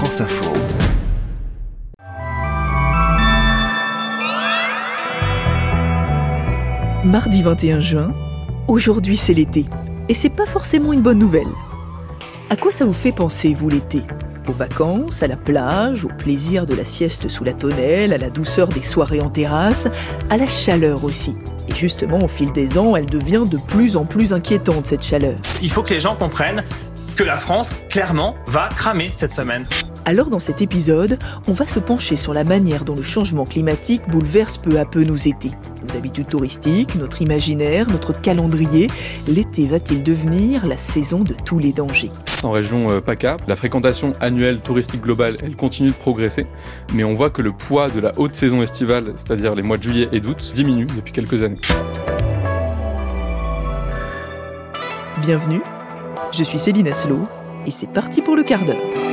France Info. Mardi 21 juin, aujourd'hui c'est l'été. Et c'est pas forcément une bonne nouvelle. À quoi ça vous fait penser, vous, l'été? Aux vacances, à la plage, au plaisir de la sieste sous la tonnelle, à la douceur des soirées en terrasse, à la chaleur aussi. Et justement, au fil des ans, elle devient de plus en plus inquiétante, cette chaleur. Il faut que les gens comprennent que la France, clairement, va cramer cette semaine. Alors dans cet épisode, on va se pencher sur la manière dont le changement climatique bouleverse peu à peu nos étés. Nos habitudes touristiques, notre imaginaire, notre calendrier. L'été va-t-il devenir la saison de tous les dangers? En région euh, PACA, la fréquentation annuelle touristique globale, elle continue de progresser, mais on voit que le poids de la haute saison estivale, c'est-à-dire les mois de juillet et d'août, diminue depuis quelques années. Bienvenue, je suis Céline Aslo et c'est parti pour le quart d'heure.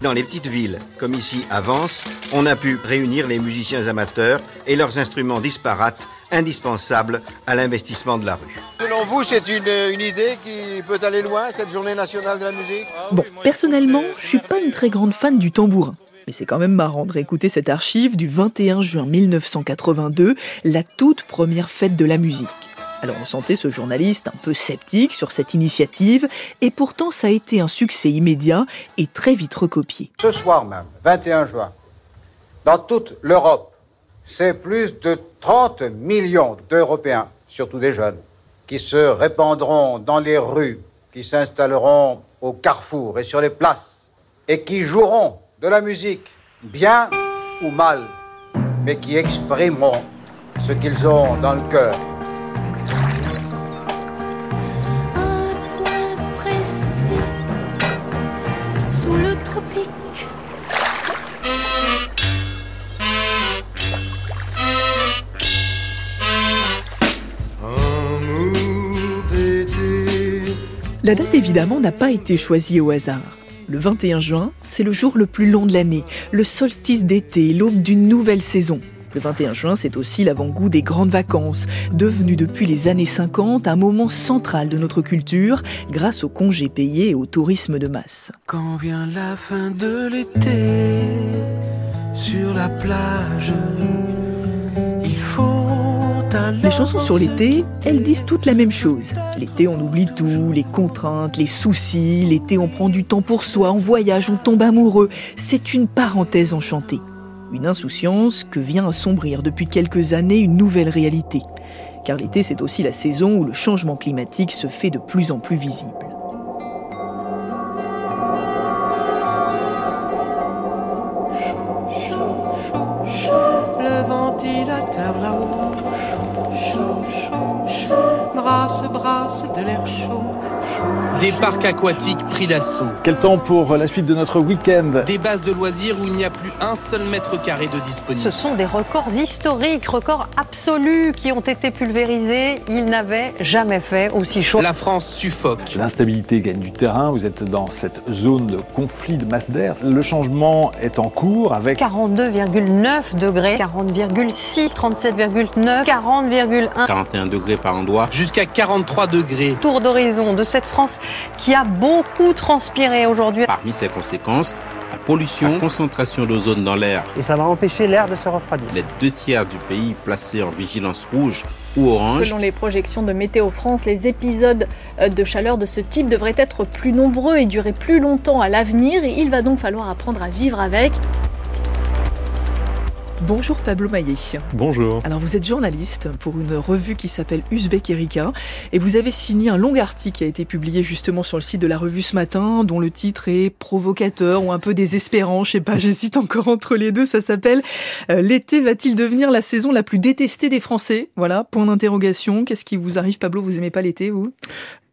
Dans les petites villes, comme ici à Vence, on a pu réunir les musiciens amateurs et leurs instruments disparates, indispensables à l'investissement de la rue. Selon vous, c'est une, une, idée qui peut aller loin, cette journée nationale de la musique? Bon, personnellement, je suis pas une très grande fan du tambourin. Mais c'est quand même marrant de réécouter cette archive du 21 juin 1982, la toute première fête de la musique. Alors on sentait ce journaliste un peu sceptique sur cette initiative, et pourtant ça a été un succès immédiat et très vite recopié. Ce soir même, 21 juin, dans toute l'Europe, c'est plus de 30 millions d'Européens, surtout des jeunes, qui se répandront dans les rues, qui s'installeront au carrefour et sur les places, et qui joueront de la musique, bien ou mal, mais qui exprimeront ce qu'ils ont dans le cœur. La date évidemment n'a pas été choisie au hasard. Le 21 juin, c'est le jour le plus long de l'année, le solstice d'été, l'aube d'une nouvelle saison. Le 21 juin, c'est aussi l'avant-goût des grandes vacances, devenu depuis les années 50 un moment central de notre culture grâce aux congés payés et au tourisme de masse. Quand vient la fin de l'été, sur la plage, les chansons sur l'été, elles disent toutes la même chose. L'été, on oublie tout, les contraintes, les soucis. L'été, on prend du temps pour soi, on voyage, on tombe amoureux. C'est une parenthèse enchantée. Une insouciance que vient assombrir depuis quelques années une nouvelle réalité. Car l'été, c'est aussi la saison où le changement climatique se fait de plus en plus visible. Brasse, de l'air chaud. Des parcs aquatiques pris d'assaut. Quel temps pour la suite de notre week-end Des bases de loisirs où il n'y a plus un seul mètre carré de disponible. Ce sont des records historiques, records absolus qui ont été pulvérisés. Ils n'avaient jamais fait aussi chaud. La France suffoque. L'instabilité gagne du terrain. Vous êtes dans cette zone de conflit de masse d'air. Le changement est en cours avec 42,9 degrés, 40,6, 37,9, 40,1, 41 degrés par endroit, jusqu'à 43 degrés. Tour d'horizon de cette France qui a beaucoup transpiré aujourd'hui. Parmi ses conséquences, la pollution, la concentration d'ozone dans l'air. Et ça va empêcher l'air de se refroidir. Les deux tiers du pays placés en vigilance rouge ou orange. Selon les projections de Météo France, les épisodes de chaleur de ce type devraient être plus nombreux et durer plus longtemps à l'avenir. Il va donc falloir apprendre à vivre avec. Bonjour Pablo Maillet. Bonjour. Alors vous êtes journaliste pour une revue qui s'appelle Uzbek Erika et vous avez signé un long article qui a été publié justement sur le site de la revue ce matin dont le titre est provocateur ou un peu désespérant, je sais pas, j'hésite encore entre les deux, ça s'appelle euh, L'été va-t-il devenir la saison la plus détestée des Français? Voilà, point d'interrogation. Qu'est-ce qui vous arrive Pablo, vous aimez pas l'été vous?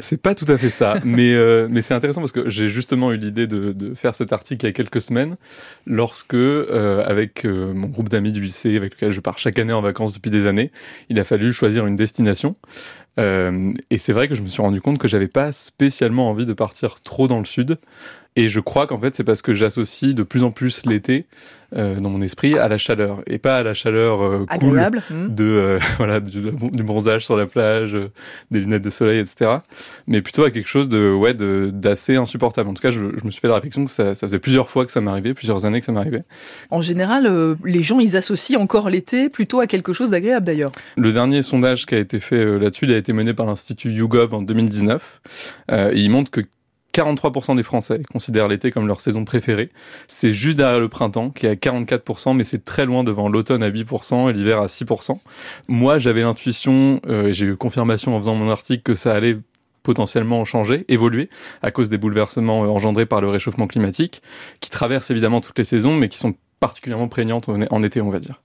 C'est pas tout à fait ça, mais euh, mais c'est intéressant parce que j'ai justement eu l'idée de, de, faire cet article il y a quelques semaines, lorsque euh, avec euh, mon groupe d'amis du lycée avec lequel je pars chaque année en vacances depuis des années, il a fallu choisir une destination. et c'est vrai que je me suis rendu compte que j'avais pas spécialement envie de partir trop dans le sud. Et je crois qu'en fait, c'est parce que j'associe de plus en plus l'été euh, dans mon esprit à la chaleur et pas à la chaleur euh, cool Agréable. Hmm. de euh, voilà du, du bronzage sur la plage, euh, des lunettes de soleil, etc. Mais plutôt à quelque chose de ouais de d'assez insupportable. En tout cas, je, je me suis fait la réflexion que ça, ça faisait plusieurs fois que ça m'arrivait, plusieurs années que ça m'arrivait. En général, euh, les gens, ils associent encore l'été plutôt à quelque chose d'agréable d'ailleurs. Le dernier sondage qui a été fait euh, là-dessus, il a été mené par l'Institut YouGov en 2019. Euh, et il montre que 43% des Français considèrent l'été comme leur saison préférée. C'est juste derrière le printemps qui est à 44%, mais c'est très loin devant l'automne à 8% et l'hiver à 6%. Moi, j'avais l'intuition, euh, j'ai eu confirmation en faisant mon article que ça allait potentiellement changer, évoluer à cause des bouleversements euh, engendrés par le réchauffement climatique, qui traversent évidemment toutes les saisons, mais qui sont particulièrement prégnantes en été, on va dire.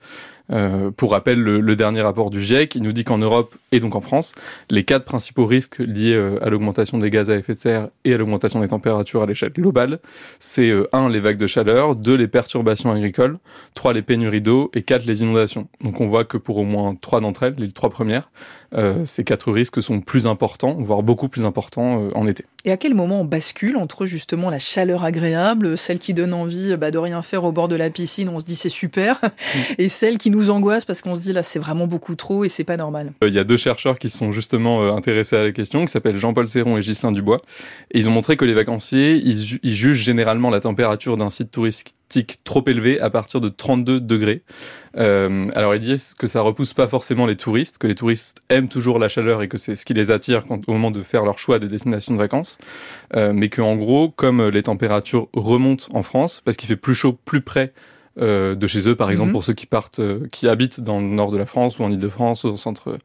Euh, pour rappel, le, le, dernier rapport du GIEC, il nous dit qu'en Europe et donc en France, les quatre principaux risques liés euh, à l'augmentation des gaz à effet de serre et à l'augmentation des températures à l'échelle globale, c'est euh, un les vagues de chaleur, deux les perturbations agricoles, trois les pénuries d'eau et quatre les inondations. Donc on voit que pour au moins trois d'entre elles, les trois premières, euh, ces quatre risques sont plus importants, voire beaucoup plus importants en été. Et à quel moment on bascule entre justement la chaleur agréable, celle qui donne envie bah, de rien faire au bord de la piscine, on se dit c'est super, et celle qui nous angoisse parce qu'on se dit là c'est vraiment beaucoup trop et c'est pas normal. Il y a deux chercheurs qui sont justement euh, intéressés à la question, qui s'appellent Jean-Paul Serron et Ghislain Dubois, et ils ont montré que les vacanciers, ils, jugent généralement la température d'un site touristique trop élevé à partir de 32 degrés. Euh, alors ils disent que ça repousse pas forcément les touristes, que les touristes aiment toujours la chaleur et que c'est ce qui les attire quand, au moment de faire leur choix de destination de vacances, euh, mais que en gros, comme les températures remontent en France, parce qu'il fait plus chaud plus près euh, de chez eux, par exemple, Mhm. pour ceux qui partent, euh, qui habitent dans le nord de la France ou en Ile-de-France, au centre,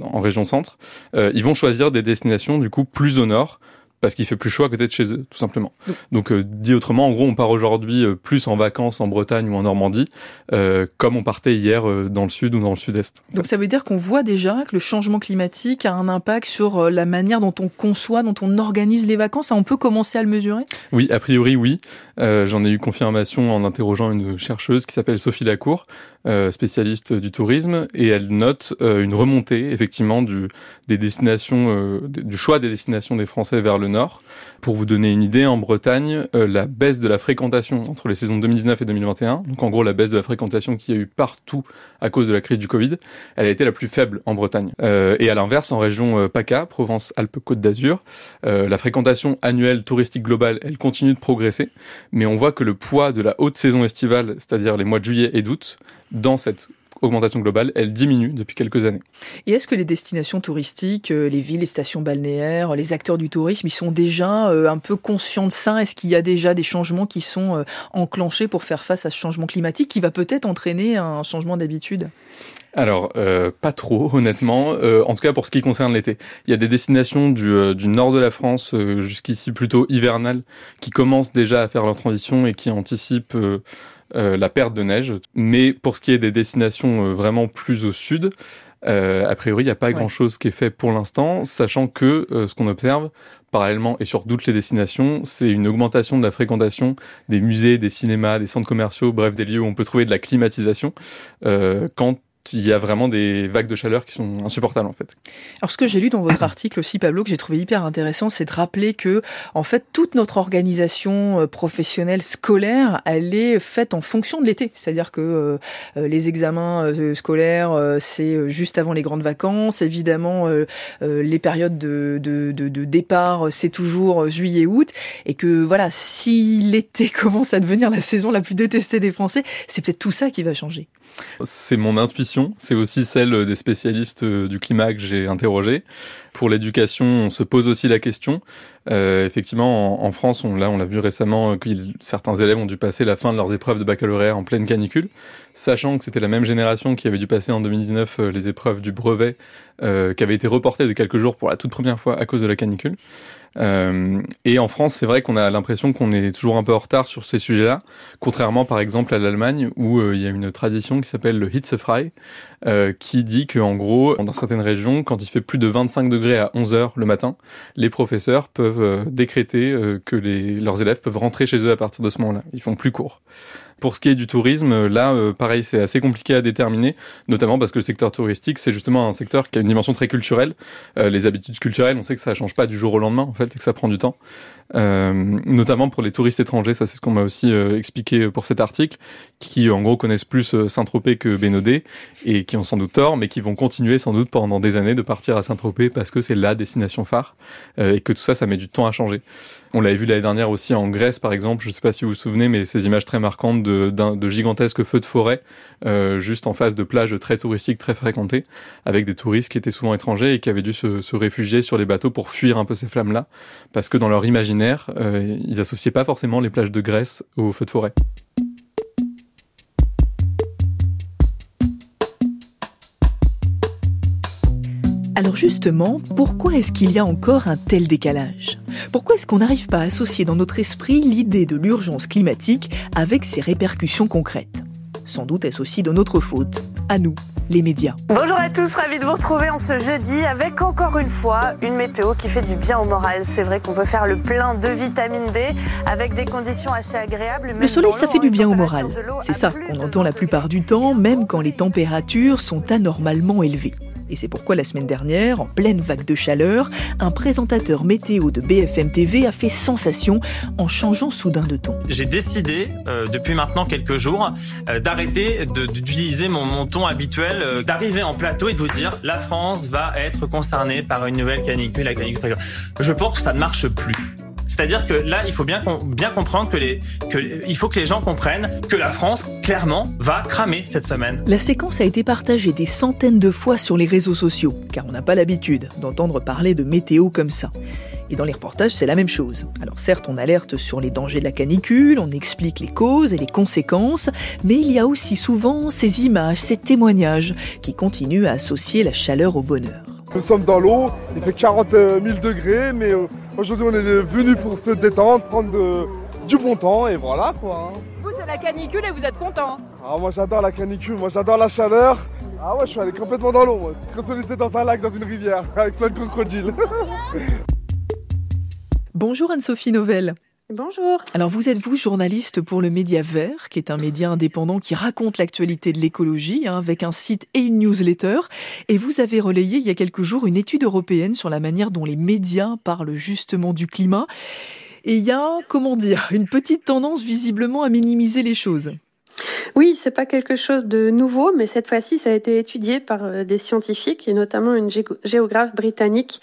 en région centre, euh, ils vont choisir des destinations du coup plus au nord parce qu'il fait plus chaud à côté de chez eux, tout simplement. Donc, euh, dit autrement, en gros, on part aujourd'hui euh, plus en vacances en Bretagne ou en Normandie, euh, comme on partait hier euh, dans le sud ou dans le sud-est. Donc ça veut dire qu'on voit déjà que le changement climatique a un impact sur la manière dont on conçoit, dont on organise les vacances. On peut commencer à le mesurer? Oui, a priori, oui. Euh, J'en ai eu confirmation en interrogeant une chercheuse qui s'appelle Sophie Lacour, euh, spécialiste du tourisme, et elle note euh, une remontée, effectivement, du, des destinations, euh, du choix des destinations des Français vers le nord. Pour vous donner une idée, en Bretagne, euh, la baisse de la fréquentation entre les saisons 2019 et 2021, donc en gros la baisse de la fréquentation qu'il y a eu partout à cause de la crise du Covid, elle a été la plus faible en Bretagne. Euh, et à l'inverse, en région PACA, Provence-Alpes-Côte d'Azur, la fréquentation annuelle touristique globale, elle continue de progresser, mais on voit que le poids de la haute saison estivale, c'est-à-dire les mois de juillet et d'août, dans cette augmentation globale, elle diminue depuis quelques années. Et est-ce que les destinations touristiques, euh, les villes, les stations balnéaires, les acteurs du tourisme, ils sont déjà euh, un peu conscients de ça? Est-ce qu'il y a déjà des changements qui sont euh, enclenchés pour faire face à ce changement climatique qui va peut-être entraîner un changement d'habitude? Alors, euh, pas trop, honnêtement. Euh, en tout cas, pour ce qui concerne l'été. Il y a des destinations du, euh, du nord de la France, jusqu'ici plutôt hivernales, qui commencent déjà à faire leur transition et qui anticipent euh, la perte de neige. Mais pour ce qui est des destinations euh, vraiment plus au sud, euh, a priori, il n'y a pas Ouais. grand-chose qui est fait pour l'instant, sachant que ce qu'on observe, parallèlement et sur toutes les destinations, c'est une augmentation de la fréquentation des musées, des cinémas, des centres commerciaux, bref, des lieux où on peut trouver de la climatisation, euh, quand il y a vraiment des vagues de chaleur qui sont insupportables en fait. Alors ce que j'ai lu dans votre article aussi, Pablo, que j'ai trouvé hyper intéressant, c'est de rappeler que en fait toute notre organisation euh, professionnelle scolaire, elle est faite en fonction de l'été. C'est-à-dire que euh, euh, les examens euh, scolaires, c'est juste avant les grandes vacances. Évidemment, les périodes de, de, de, de départ, c'est toujours euh, juillet-août. Et que voilà, si l'été commence à devenir la saison la plus détestée des Français, c'est peut-être tout ça qui va changer. C'est mon intuition, c'est aussi celle des spécialistes euh, du climat que j'ai interrogés. Pour l'éducation, on se pose aussi la question. Euh, effectivement, en, France, on l'a, on l'a vu récemment, euh, que certains élèves ont dû passer la fin de leurs épreuves de baccalauréat en pleine canicule, sachant que c'était la même génération qui avait dû passer en 2019 euh, les épreuves du brevet, euh, qui avaient été reportées de quelques jours pour la toute première fois à cause de la canicule. Euh, et en France, c'est vrai qu'on a l'impression qu'on est toujours un peu en retard sur ces sujets-là, contrairement par exemple à l'Allemagne où euh, il y a une tradition qui s'appelle le Hitzefrei, euh, qui dit que gros, dans certaines régions, quand il fait plus de 25 degrés à 11 heures le matin, les professeurs peuvent décréter que leurs élèves peuvent rentrer chez eux à partir de ce moment-là. Ils font plus court. Pour ce qui est du tourisme, là, euh, pareil, c'est assez compliqué à déterminer, notamment parce que le secteur touristique, c'est justement un secteur qui a une dimension très culturelle. Euh, les habitudes culturelles, on sait que ça change pas du jour au lendemain, en fait, et que ça prend du temps. Notamment pour les touristes étrangers. Ça, c'est ce qu'on m'a aussi expliqué pour cet article, qui en gros connaissent plus Saint-Tropez que Bénodet et qui ont sans doute tort, mais qui vont continuer sans doute pendant des années de partir à Saint-Tropez parce que c'est la destination phare et que tout ça, ça met du temps à changer. On l'avait vu l'année dernière aussi en Grèce, par exemple. Je ne sais pas si vous vous souvenez, mais ces images très marquantes de, gigantesques feux de forêt, euh, juste en face de plages très touristiques, très fréquentées, avec des touristes qui étaient souvent étrangers et qui avaient dû se, se réfugier sur les bateaux pour fuir un peu ces flammes-là, parce que dans leur imaginaire, euh, ils associaient pas forcément les plages de Grèce aux feux de forêt. Alors justement, pourquoi est-ce qu'il y a encore un tel décalage? Pourquoi est-ce qu'on n'arrive pas à associer dans notre esprit l'idée de l'urgence climatique avec ses répercussions concrètes? Sans doute est-ce aussi de notre faute, à nous, les médias. Bonjour à tous, ravi de vous retrouver en ce jeudi avec encore une fois une météo qui fait du bien au moral. C'est vrai qu'on peut faire le plein de vitamine D avec des conditions assez agréables. Le soleil, ça fait du bien au moral. C'est ça qu'on entend la plupart du temps, même quand les températures sont anormalement élevées. Et c'est pourquoi la semaine dernière, en pleine vague de chaleur, un présentateur météo de BFM TV a fait sensation en changeant soudain de ton. J'ai décidé, euh, depuis maintenant quelques jours, euh, d'arrêter d'utiliser mon, mon, ton habituel, euh, d'arriver en plateau et de vous dire la France va être concernée par une nouvelle canicule, la canicule. Je pense que ça ne marche plus. C'est-à-dire que là, il faut bien, comprendre que les, faut que les gens comprennent que la France, clairement, va cramer cette semaine. La séquence a été partagée des centaines de fois sur les réseaux sociaux, car on n'a pas l'habitude d'entendre parler de météo comme ça. Et dans les reportages, c'est la même chose. Alors certes, on alerte sur les dangers de la canicule, on explique les causes et les conséquences, mais il y a aussi souvent ces images, ces témoignages qui continuent à associer la chaleur au bonheur. Nous sommes dans l'eau, il fait 40 000 degrés, mais euh, aujourd'hui on est venu pour se détendre, prendre du bon temps et voilà quoi. Hein. C'est la canicule et vous êtes content ah, Moi j'adore la canicule, moi j'adore la chaleur. Ah ouais je suis allé complètement dans l'eau, comme si on était dans un lac, dans une rivière, avec plein de crocodiles. Bonjour Anne-Sophie Novelle. Bonjour. Alors vous êtes vous journaliste pour le Média Vert, qui est un média indépendant qui raconte l'actualité de l'écologie hein, avec un site et une newsletter? Et vous avez relayé il y a quelques jours une étude européenne sur la manière dont les médias parlent justement du climat. Et il y a, comment dire, une petite tendance visiblement à minimiser les choses. Oui, c'est pas quelque chose de nouveau, mais cette fois-ci, ça a été étudié par euh, des scientifiques et notamment une géographe britannique.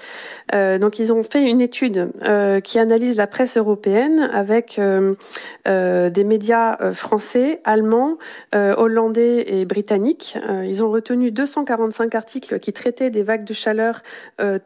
Euh, donc, ils ont fait une étude euh, qui analyse la presse européenne avec des médias français, allemands, hollandais et britanniques. ils ont retenu 245 articles qui traitaient des vagues de chaleur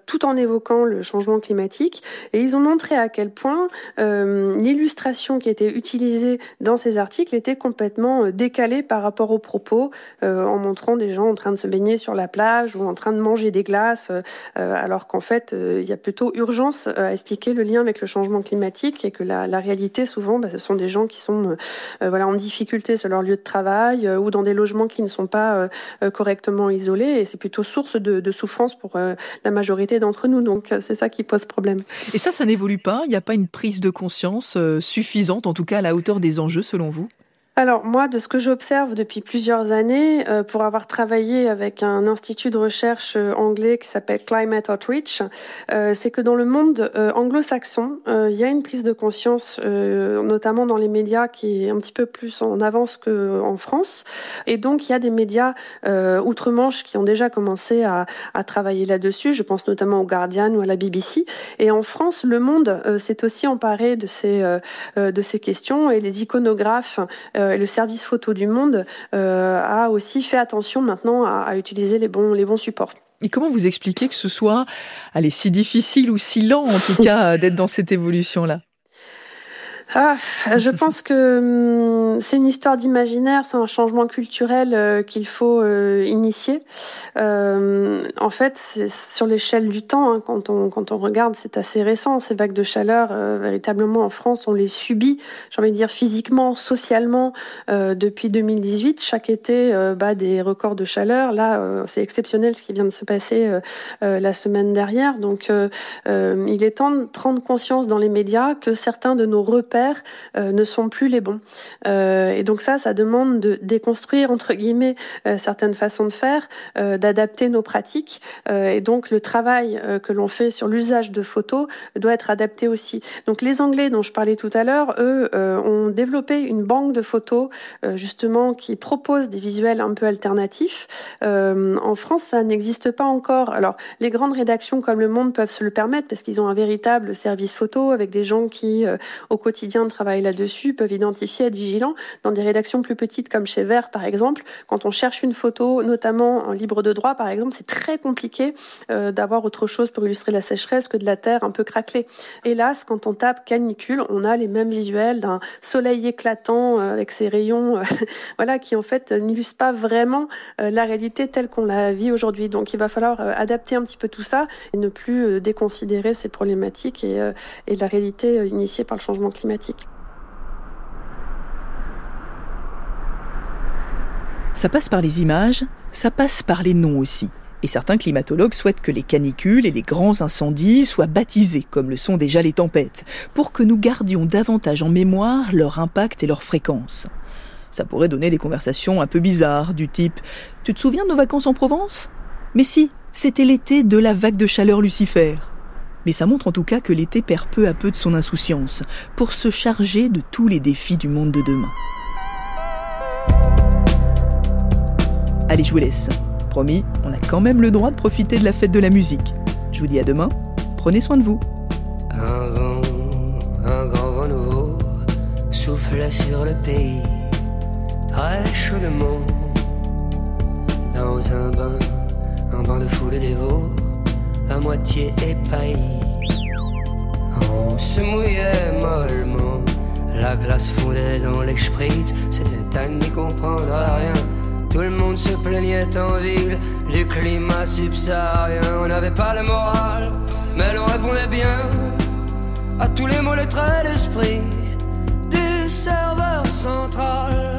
tout en évoquant le changement climatique et ils ont montré à quel point l'illustration qui était utilisée dans ces articles était complètement décalé par rapport aux propos, euh, en montrant des gens en train de se baigner sur la plage ou en train de manger des glaces, euh, alors qu'en fait, euh, il y a plutôt urgence à expliquer le lien avec le changement climatique et que la, réalité, souvent, bah, ce sont des gens qui sont voilà, en difficulté sur leur lieu de travail ou dans des logements qui ne sont pas correctement isolés et c'est plutôt source de souffrance pour la majorité d'entre nous. Donc, c'est ça qui pose problème. Et ça, ça n'évolue pas? Il n'y a pas une prise de conscience suffisante, en tout cas à la hauteur des enjeux, selon vous? Alors moi, de ce que j'observe depuis plusieurs années, euh, pour avoir travaillé avec un institut de recherche euh, anglais qui s'appelle Climate Outreach, euh, c'est que dans le monde anglo-saxon, il y a une prise de conscience, notamment dans les médias, qui est un petit peu plus en avance qu'en France. Et donc, il y a des médias outre-Manche qui ont déjà commencé à, travailler là-dessus. Je pense notamment au Guardian ou à la BBC. Et en France, le Monde s'est aussi emparé de ces, de ces questions et les iconographes euh, le service photo du monde euh, a aussi fait attention maintenant à, utiliser les bons, les bons supports. Et comment vous expliquez que ce soit allez, si difficile ou si lent en tout cas d'être dans cette évolution-là? Ah, je pense que hum, c'est une histoire d'imaginaire, c'est un changement culturel euh, qu'il faut euh, initier. Euh, en fait, sur l'échelle du temps, hein, quand, on, quand on regarde, c'est assez récent, ces vagues de chaleur, véritablement en France, on les subit, j'ai envie de dire physiquement, socialement, depuis 2018. Chaque été, bat des records de chaleur. Là, c'est exceptionnel ce qui vient de se passer la semaine dernière. Donc, il est temps de prendre conscience dans les médias que certains de nos repères faire ne sont plus les bons. et donc ça, ça demande de déconstruire entre guillemets certaines façons de faire, d'adapter nos pratiques. et donc le travail que l'on fait sur l'usage de photos doit être adapté aussi. Donc les Anglais dont je parlais tout à l'heure, eux, ont développé une banque de photos justement qui propose des visuels un peu alternatifs. en France, ça n'existe pas encore. Alors les grandes rédactions comme Le Monde peuvent se le permettre parce qu'ils ont un véritable service photo avec des gens qui, euh, au quotidien, travaillent là-dessus, peuvent identifier, être vigilants. Dans des rédactions plus petites comme chez Vert, par exemple, quand on cherche une photo, notamment en libre de droit, par exemple, c'est très compliqué euh, d'avoir autre chose pour illustrer la sécheresse que de la terre un peu craquelée. Hélas, quand on tape canicule, on a les mêmes visuels d'un soleil éclatant euh, avec ses rayons, voilà, qui en fait n'illustrent pas vraiment la réalité telle qu'on la vit aujourd'hui. Donc il va falloir adapter un petit peu tout ça et ne plus déconsidérer ces problématiques et, et la réalité initiée par le changement climatique. Ça passe par les images, ça passe par les noms aussi. Et certains climatologues souhaitent que les canicules et les grands incendies soient baptisés, comme le sont déjà les tempêtes, pour que nous gardions davantage en mémoire leur impact et leur fréquence. Ça pourrait donner des conversations un peu bizarres, du type Tu te souviens de nos vacances en Provence? Mais si, c'était l'été de la vague de chaleur Lucifer. Mais ça montre en tout cas que l'été perd peu à peu de son insouciance pour se charger de tous les défis du monde de demain. Allez, je vous laisse. Promis, on a quand même le droit de profiter de la fête de la musique. Je vous dis à demain. Prenez soin de vous. Un vent, un grand vent nouveau souffle sur le pays, dans un bain, un bain de foule à moitié épaillis. On se mouillait mollement, la glace fondait dans les spritz, c'était à n'y comprendre rien. Tout le monde se plaignait en ville du climat subsaharien. On n'avait pas le moral, mais l'on répondait bien à tous les mots, les traits d'esprit du serveur central.